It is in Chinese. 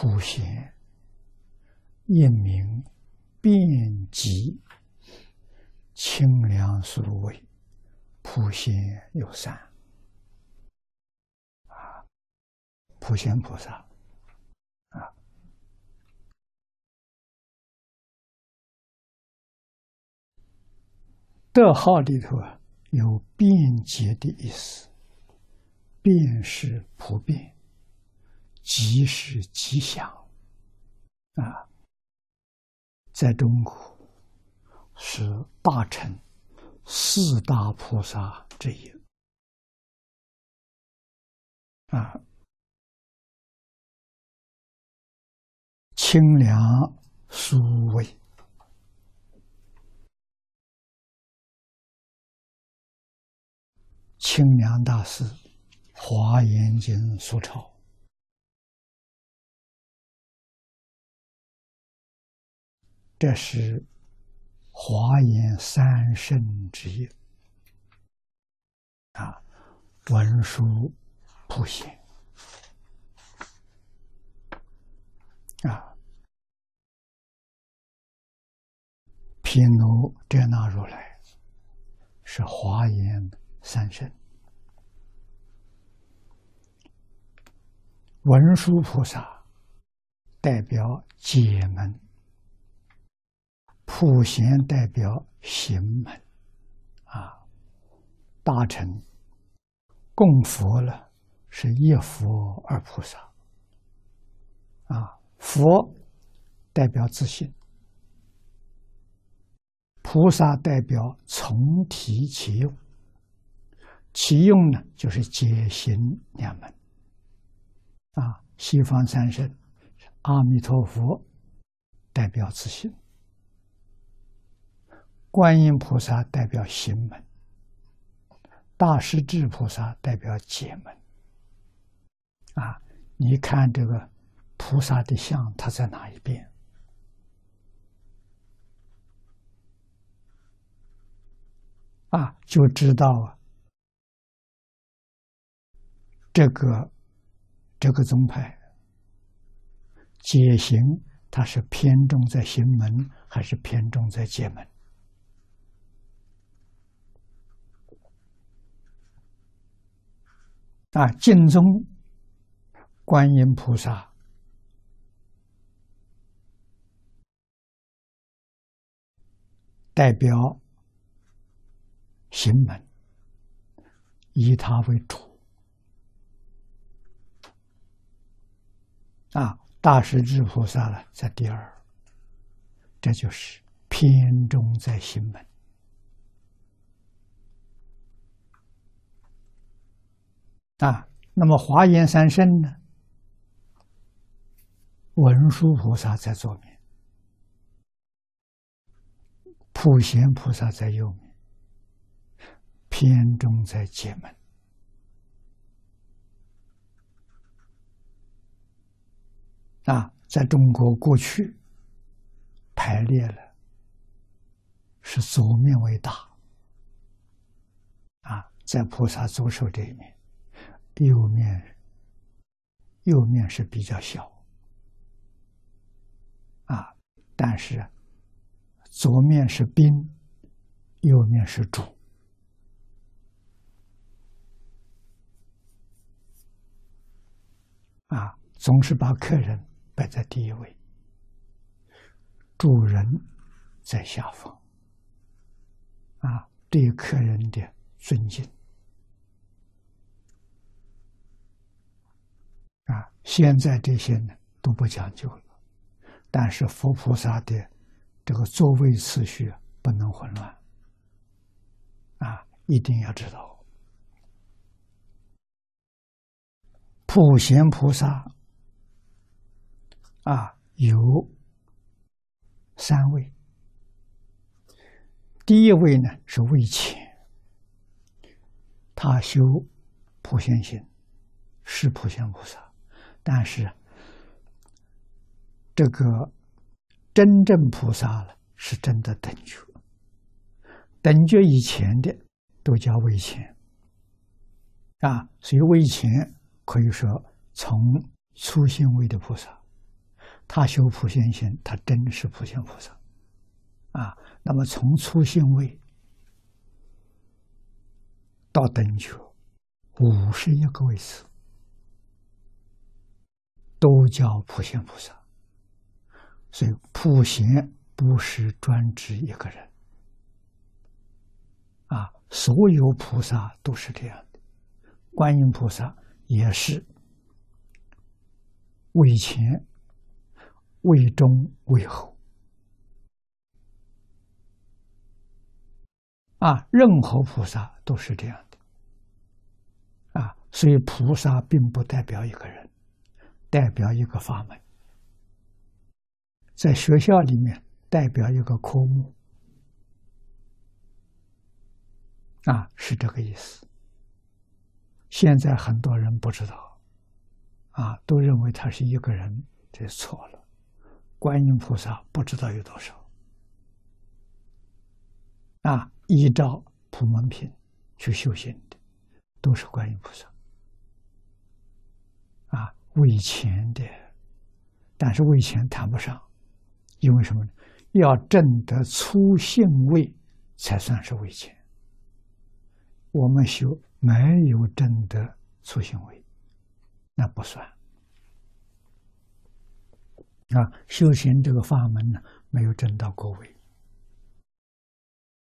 普贤，一名遍及清凉素味，普贤有三。啊，普贤菩萨。啊，德号里头啊有便捷的意思，便是普遍。吉是吉祥啊，在中国是大乘四大菩萨之一。啊，清凉舒味，清凉大师《华严经》所抄。这是华严三圣之一啊，文殊普贤啊，毗卢遮那如来是华严三圣，文殊菩萨代表解门。普贤代表行门，啊，大乘供佛了，是一佛二菩萨，啊，佛代表自信，菩萨代表从体起用，起用呢就是解行两门，啊，西方三圣，阿弥陀佛代表自信。观音菩萨代表行门，大势至菩萨代表解门。啊，你看这个菩萨的像，它在哪一边？啊，就知道啊，这个这个宗派解行，它是偏重在行门，还是偏重在解门？啊，净宗观音菩萨代表行门，以他为主。啊，大势至菩萨呢，在第二，这就是偏重在行门。啊，那么华严三圣呢？文殊菩萨在左面，普贤菩萨在右面，偏重在解门。啊，在中国过去排列了，是左面为大。啊，在菩萨左手这一面。右面，右面是比较小，啊，但是左面是宾，右面是主，啊，总是把客人摆在第一位，主人在下方，啊，对客人的尊敬。啊，现在这些呢都不讲究了，但是佛菩萨的这个座位次序不能混乱，啊，一定要知道，普贤菩萨啊有三位，第一位呢是位前，他修普贤行，是普贤菩萨。但是，这个真正菩萨了，是真的等觉。等觉以前的都叫微前。啊，所以微前可以说从初心位的菩萨。他修普贤行，他真是普贤菩萨，啊，那么从初信位到等觉，五十一个位次，都叫普贤菩萨，所以普贤不是专指一个人，啊，所有菩萨都是这样的，观音菩萨也是为前。为中为后，啊，任何菩萨都是这样的，啊，所以菩萨并不代表一个人，代表一个法门，在学校里面代表一个科目，啊，是这个意思。现在很多人不知道，啊，都认为他是一个人，这错了。观音菩萨不知道有多少啊！依照普门品去修行的，都是观音菩萨。为钱的，但是为钱谈不上，因为什么呢？要证得初性位才算是为钱。我们修没有证得初性位，那不算。啊，修行这个法门呢，没有证到果位。